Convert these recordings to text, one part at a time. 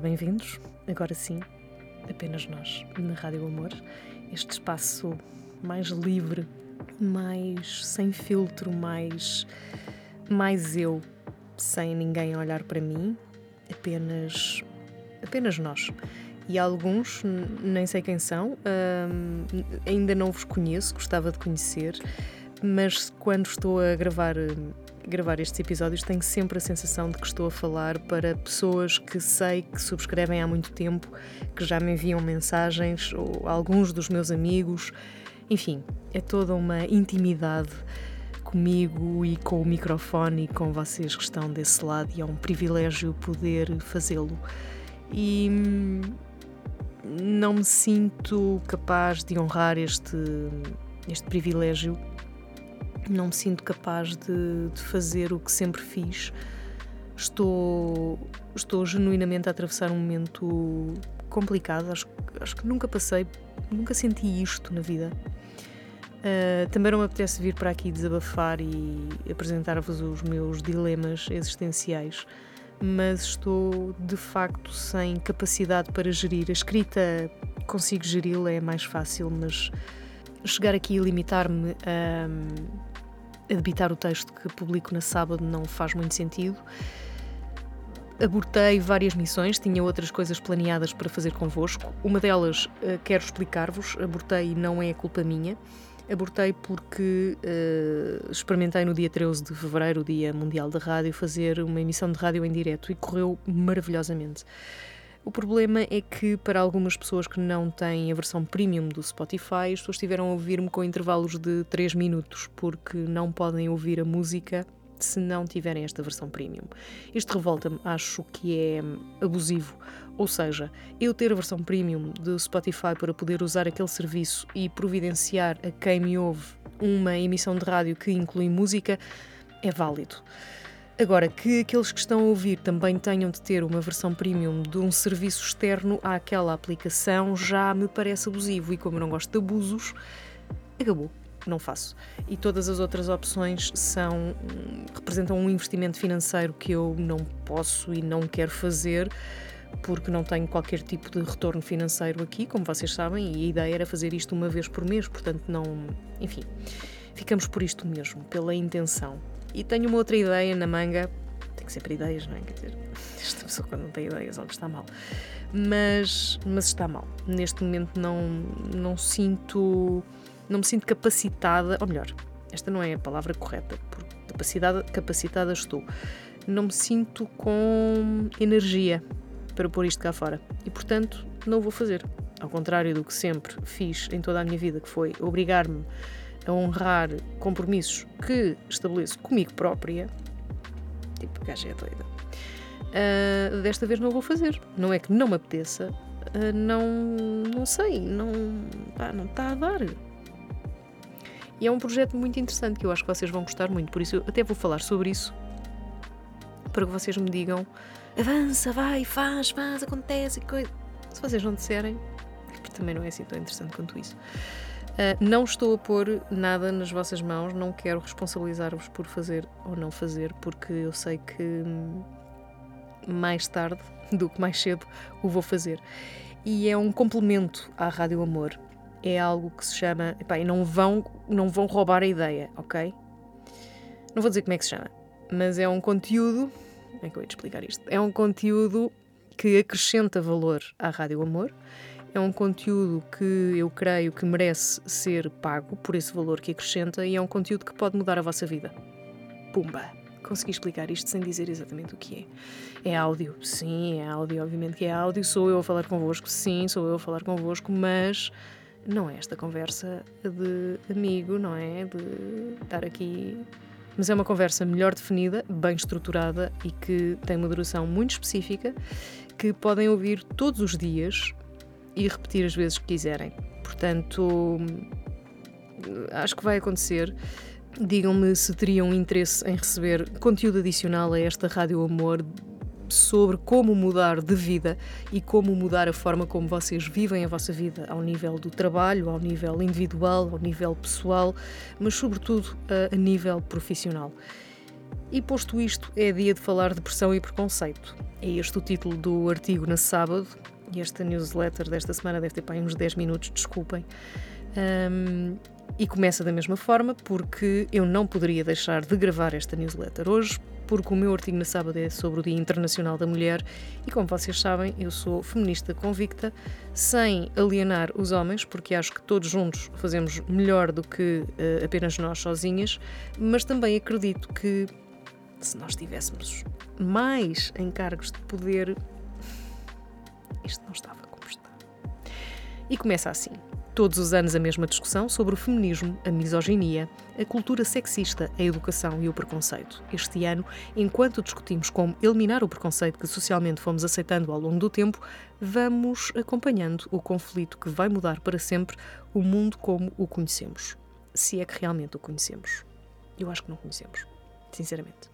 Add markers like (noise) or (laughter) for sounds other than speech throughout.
Bem-vindos. Agora sim, apenas nós, na Rádio Amor. Este espaço mais livre, mais sem filtro, mais, mais eu, sem ninguém olhar para mim, apenas, apenas nós. E alguns, nem sei quem são, hum, ainda não vos conheço, gostava de conhecer, mas quando estou a gravar gravar estes episódios, tenho sempre a sensação de que estou a falar para pessoas que sei que subscrevem há muito tempo, que já me enviam mensagens, ou alguns dos meus amigos. Enfim, é toda uma intimidade comigo e com o microfone e com vocês que estão desse lado, e é um privilégio poder fazê-lo. E hum, não me sinto capaz de honrar este, este privilégio não me sinto capaz de, de fazer o que sempre fiz. Estou, estou genuinamente a atravessar um momento complicado. Acho, acho que nunca passei, nunca senti isto na vida. Uh, também não me apetece vir para aqui desabafar e apresentar-vos os meus dilemas existenciais, mas estou de facto sem capacidade para gerir. A escrita consigo geri-la, é mais fácil, mas chegar aqui e limitar-me a debitar o texto que publico na sábado não faz muito sentido. Abortei várias missões, tinha outras coisas planeadas para fazer convosco. Uma delas uh, quero explicar-vos, abortei e não é culpa minha. Abortei porque uh, experimentei no dia 13 de fevereiro, o Dia Mundial da Rádio, fazer uma emissão de rádio em direto e correu maravilhosamente. O problema é que, para algumas pessoas que não têm a versão premium do Spotify, as pessoas estiveram a ouvir-me com intervalos de 3 minutos, porque não podem ouvir a música se não tiverem esta versão premium. Isto revolta-me, acho que é abusivo. Ou seja, eu ter a versão premium do Spotify para poder usar aquele serviço e providenciar a quem me ouve uma emissão de rádio que inclui música é válido. Agora, que aqueles que estão a ouvir também tenham de ter uma versão premium de um serviço externo àquela aplicação já me parece abusivo e, como eu não gosto de abusos, acabou. Não faço. E todas as outras opções são representam um investimento financeiro que eu não posso e não quero fazer porque não tenho qualquer tipo de retorno financeiro aqui, como vocês sabem, e a ideia era fazer isto uma vez por mês, portanto não, enfim, ficamos por isto mesmo, pela intenção. E tenho uma outra ideia na manga. Tenho sempre ideias, não é? Quer dizer, (laughs) esta pessoa quando não tem ideias, algo está mal. Mas, mas está mal. Neste momento não, não sinto. Não me sinto capacitada, ou melhor, esta não é a palavra correta, porque capacitada, capacitada estou. Não me sinto com energia para pôr isto cá fora. E portanto, não vou fazer. Ao contrário do que sempre fiz em toda a minha vida, que foi obrigar-me a honrar compromissos que estabeleço comigo própria, tipo, gaja é doida, uh, desta vez não vou fazer. Não é que não me apeteça, uh, não, não sei, não, pá, não está a dar. E é um projeto muito interessante que eu acho que vocês vão gostar muito, por isso eu até vou falar sobre isso para que vocês me digam avança, vai, faz, faz, acontece, coisa. Se vocês não disserem, porque também não é assim tão interessante quanto isso. Uh, não estou a pôr nada nas vossas mãos, não quero responsabilizar-vos por fazer ou não fazer, porque eu sei que mais tarde (laughs) do que mais cedo o vou fazer. E é um complemento à Rádio Amor. É algo que se chama. Epá, e não vão, não vão roubar a ideia, ok? Não vou dizer como é que se chama, mas é um conteúdo. Como é que eu ia explicar isto? É um conteúdo que acrescenta valor à Rádio Amor é um conteúdo que eu creio que merece ser pago por esse valor que acrescenta e é um conteúdo que pode mudar a vossa vida. Pumba! Consegui explicar isto sem dizer exatamente o que é. É áudio, sim, é áudio, obviamente que é áudio. Sou eu a falar convosco, sim, sou eu a falar convosco, mas não é esta conversa de amigo, não é? De estar aqui. Mas é uma conversa melhor definida, bem estruturada e que tem uma duração muito específica que podem ouvir todos os dias e repetir as vezes que quiserem. Portanto, acho que vai acontecer. Digam-me se teriam interesse em receber conteúdo adicional a esta Rádio Amor sobre como mudar de vida e como mudar a forma como vocês vivem a vossa vida ao nível do trabalho, ao nível individual, ao nível pessoal, mas sobretudo a, nível profissional. E posto isto, é dia de falar de pressão e preconceito. É este o título do artigo na sábado, e esta newsletter desta semana deve ter para uns 10 minutos, desculpem. Um, e começa da mesma forma, porque eu não poderia deixar de gravar esta newsletter hoje, porque o meu artigo na sábado é sobre o Dia Internacional da Mulher e, como vocês sabem, eu sou feminista convicta, sem alienar os homens, porque acho que todos juntos fazemos melhor do que uh, apenas nós sozinhas, mas também acredito que se nós tivéssemos mais encargos de poder, isto não estava como está. E começa assim. Todos os anos a mesma discussão sobre o feminismo, a misoginia, a cultura sexista, a educação e o preconceito. Este ano, enquanto discutimos como eliminar o preconceito que socialmente fomos aceitando ao longo do tempo, vamos acompanhando o conflito que vai mudar para sempre o mundo como o conhecemos. Se é que realmente o conhecemos. Eu acho que não conhecemos, sinceramente.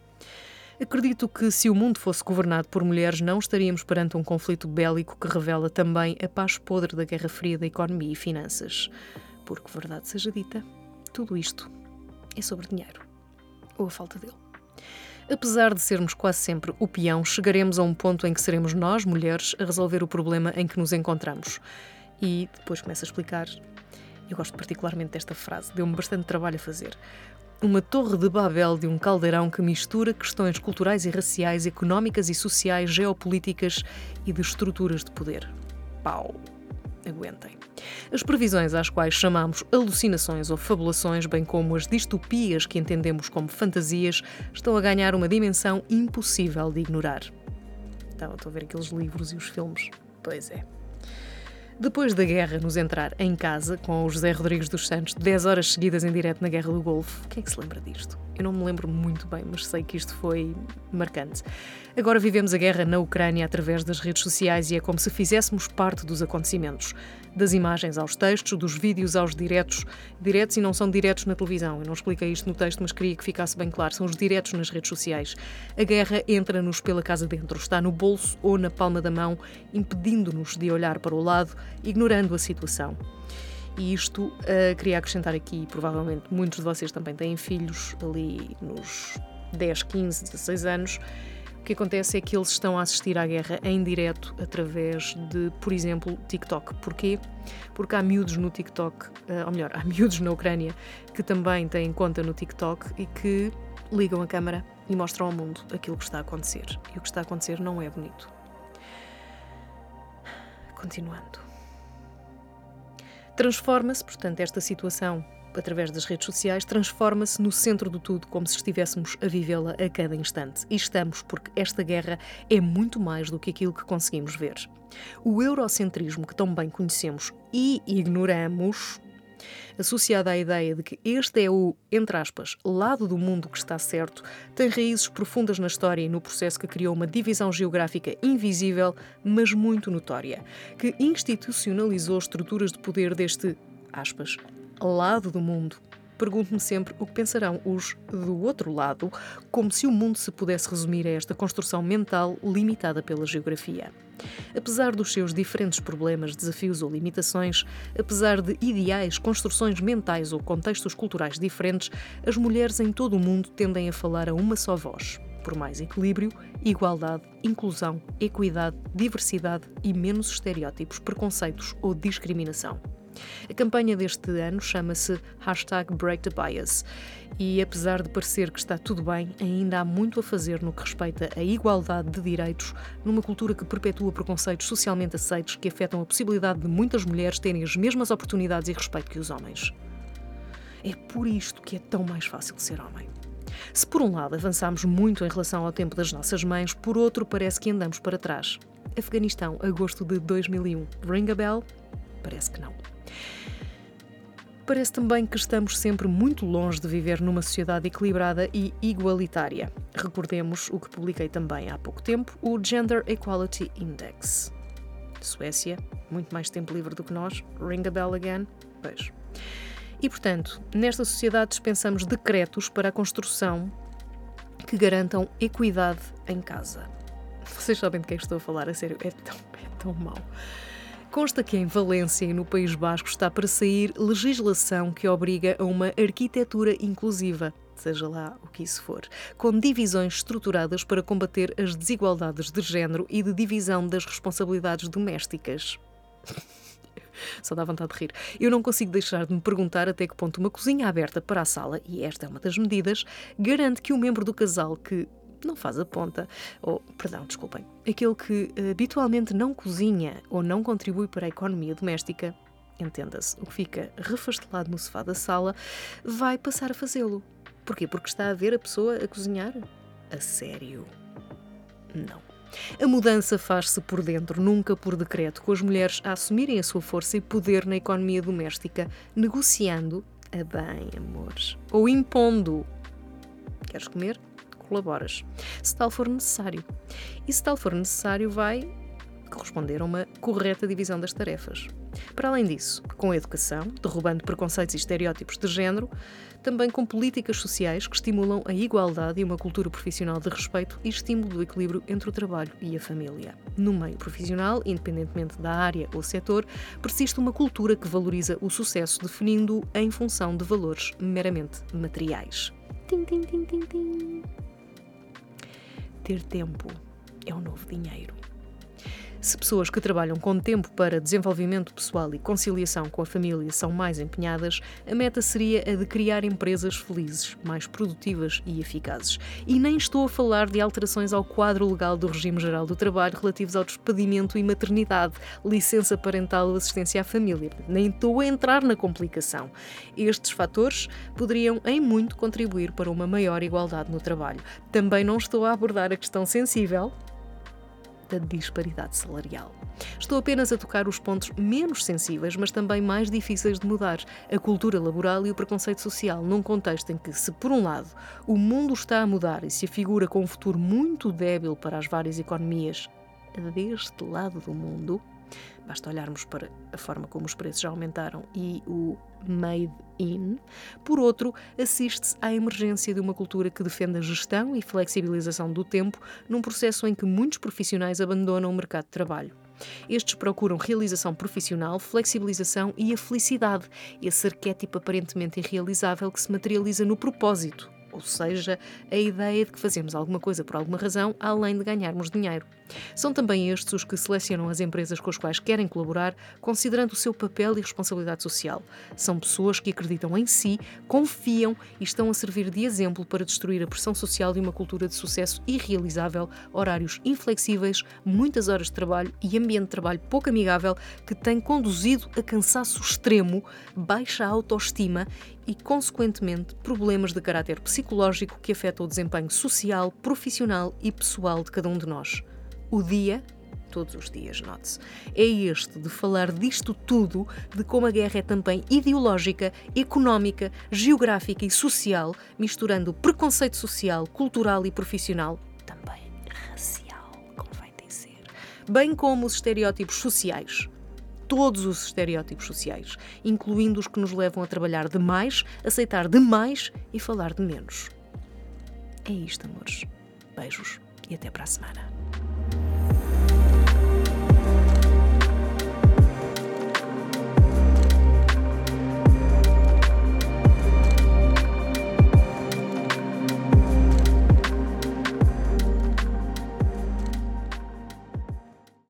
Acredito que se o mundo fosse governado por mulheres, não estaríamos perante um conflito bélico que revela também a paz podre da Guerra Fria da economia e finanças. Porque, verdade seja dita, tudo isto é sobre dinheiro. Ou a falta dele. Apesar de sermos quase sempre o peão, chegaremos a um ponto em que seremos nós, mulheres, a resolver o problema em que nos encontramos. E depois começa a explicar. Eu gosto particularmente desta frase, deu-me bastante trabalho a fazer uma torre de Babel de um caldeirão que mistura questões culturais e raciais, económicas e sociais, geopolíticas e de estruturas de poder. Pau! Aguentem. As previsões às quais chamamos alucinações ou fabulações, bem como as distopias que entendemos como fantasias, estão a ganhar uma dimensão impossível de ignorar. Então, estou a ver aqueles livros e os filmes. Pois é. Depois da guerra nos entrar em casa, com o José Rodrigues dos Santos, 10 horas seguidas em direto na Guerra do Golfo, quem é que se lembra disto? Eu não me lembro muito bem, mas sei que isto foi marcante. Agora vivemos a guerra na Ucrânia através das redes sociais e é como se fizéssemos parte dos acontecimentos. Das imagens aos textos, dos vídeos aos diretos. Diretos e não são diretos na televisão. Eu não expliquei isto no texto, mas queria que ficasse bem claro. São os diretos nas redes sociais. A guerra entra-nos pela casa dentro, está no bolso ou na palma da mão, impedindo-nos de olhar para o lado, ignorando a situação. E isto uh, queria acrescentar aqui, provavelmente muitos de vocês também têm filhos ali nos 10, 15, 16 anos. O que acontece é que eles estão a assistir à guerra em direto através de, por exemplo, TikTok. Porquê? Porque há miúdos no TikTok, uh, ou melhor, (laughs) há miúdos na Ucrânia que também têm conta no TikTok e que ligam a câmara e mostram ao mundo aquilo que está a acontecer. E o que está a acontecer não é bonito. Continuando. Transforma-se, portanto, esta situação através das redes sociais, transforma-se no centro do tudo, como se estivéssemos a vivê-la a cada instante. E estamos, porque esta guerra é muito mais do que aquilo que conseguimos ver. O eurocentrismo que tão bem conhecemos e ignoramos associada à ideia de que este é o, entre aspas, lado do mundo que está certo, tem raízes profundas na história e no processo que criou uma divisão geográfica invisível, mas muito notória, que institucionalizou estruturas de poder deste, aspas, lado do mundo Pergunto-me sempre o que pensarão os do outro lado, como se o mundo se pudesse resumir a esta construção mental limitada pela geografia. Apesar dos seus diferentes problemas, desafios ou limitações, apesar de ideais, construções mentais ou contextos culturais diferentes, as mulheres em todo o mundo tendem a falar a uma só voz. Por mais equilíbrio, igualdade, inclusão, equidade, diversidade e menos estereótipos, preconceitos ou discriminação. A campanha deste ano chama-se Hashtag Break the Bias e, apesar de parecer que está tudo bem, ainda há muito a fazer no que respeita à igualdade de direitos numa cultura que perpetua preconceitos socialmente aceitos que afetam a possibilidade de muitas mulheres terem as mesmas oportunidades e respeito que os homens. É por isto que é tão mais fácil ser homem. Se por um lado avançamos muito em relação ao tempo das nossas mães, por outro parece que andamos para trás. Afeganistão, agosto de 2001. Ring a bell? Parece que não. Parece também que estamos sempre muito longe de viver numa sociedade equilibrada e igualitária. Recordemos o que publiquei também há pouco tempo, o Gender Equality Index. Suécia, muito mais tempo livre do que nós. Ring a bell again? Pois. E, portanto, nesta sociedade dispensamos decretos para a construção que garantam equidade em casa. Vocês sabem de quem estou a falar, a sério, é tão, é tão mau. Consta que em Valência e no País Basco está para sair legislação que obriga a uma arquitetura inclusiva. seja lá o que isso for, com divisões estruturadas para combater as desigualdades de género e de divisão das responsabilidades domésticas. Só dá vontade de rir. Eu não consigo deixar de me perguntar até que ponto uma cozinha aberta para a sala, e esta é uma das medidas, garante que o membro do casal que não faz a ponta, ou, perdão, desculpem, aquele que habitualmente não cozinha ou não contribui para a economia doméstica, entenda-se, o que fica refastelado no sofá da sala, vai passar a fazê-lo. Porquê? Porque está a ver a pessoa a cozinhar? A sério? Não. A mudança faz-se por dentro, nunca por decreto, com as mulheres a assumirem a sua força e poder na economia doméstica, negociando a bem, amores, ou impondo. Queres comer? Colaboras. Se tal for necessário. E se tal for necessário, vai corresponder a uma correta divisão das tarefas. Para além disso, com a educação, derrubando preconceitos e estereótipos de género, também com políticas sociais que estimulam a igualdade e uma cultura profissional de respeito e estímulo do equilíbrio entre o trabalho e a família. No meio profissional, independentemente da área ou setor, persiste uma cultura que valoriza o sucesso, definindo-o em função de valores meramente materiais. Tim, tim, tim, tim, tim. Ter tempo é o novo dinheiro. Se pessoas que trabalham com tempo para desenvolvimento pessoal e conciliação com a família são mais empenhadas, a meta seria a de criar empresas felizes, mais produtivas e eficazes. E nem estou a falar de alterações ao quadro legal do regime geral do trabalho relativos ao despedimento e maternidade, licença parental ou assistência à família. Nem estou a entrar na complicação. Estes fatores poderiam, em muito, contribuir para uma maior igualdade no trabalho. Também não estou a abordar a questão sensível da disparidade salarial. Estou apenas a tocar os pontos menos sensíveis, mas também mais difíceis de mudar: a cultura laboral e o preconceito social, num contexto em que, se por um lado o mundo está a mudar e se afigura com um futuro muito débil para as várias economias deste lado do mundo, Basta olharmos para a forma como os preços já aumentaram e o made in. Por outro, assiste-se à emergência de uma cultura que defende a gestão e flexibilização do tempo num processo em que muitos profissionais abandonam o mercado de trabalho. Estes procuram realização profissional, flexibilização e a felicidade, esse arquétipo aparentemente irrealizável que se materializa no propósito, ou seja, a ideia de que fazemos alguma coisa por alguma razão além de ganharmos dinheiro. São também estes os que selecionam as empresas com as quais querem colaborar, considerando o seu papel e responsabilidade social. São pessoas que acreditam em si, confiam e estão a servir de exemplo para destruir a pressão social de uma cultura de sucesso irrealizável, horários inflexíveis, muitas horas de trabalho e ambiente de trabalho pouco amigável que tem conduzido a cansaço extremo, baixa autoestima e, consequentemente, problemas de caráter psicológico que afetam o desempenho social, profissional e pessoal de cada um de nós. O dia, todos os dias, note-se, é este de falar disto tudo, de como a guerra é também ideológica, económica, geográfica e social, misturando preconceito social, cultural e profissional, também racial, convém dizer, bem como os estereótipos sociais todos os estereótipos sociais, incluindo os que nos levam a trabalhar demais, aceitar demais e falar de menos. É isto, amores. Beijos e até para a semana.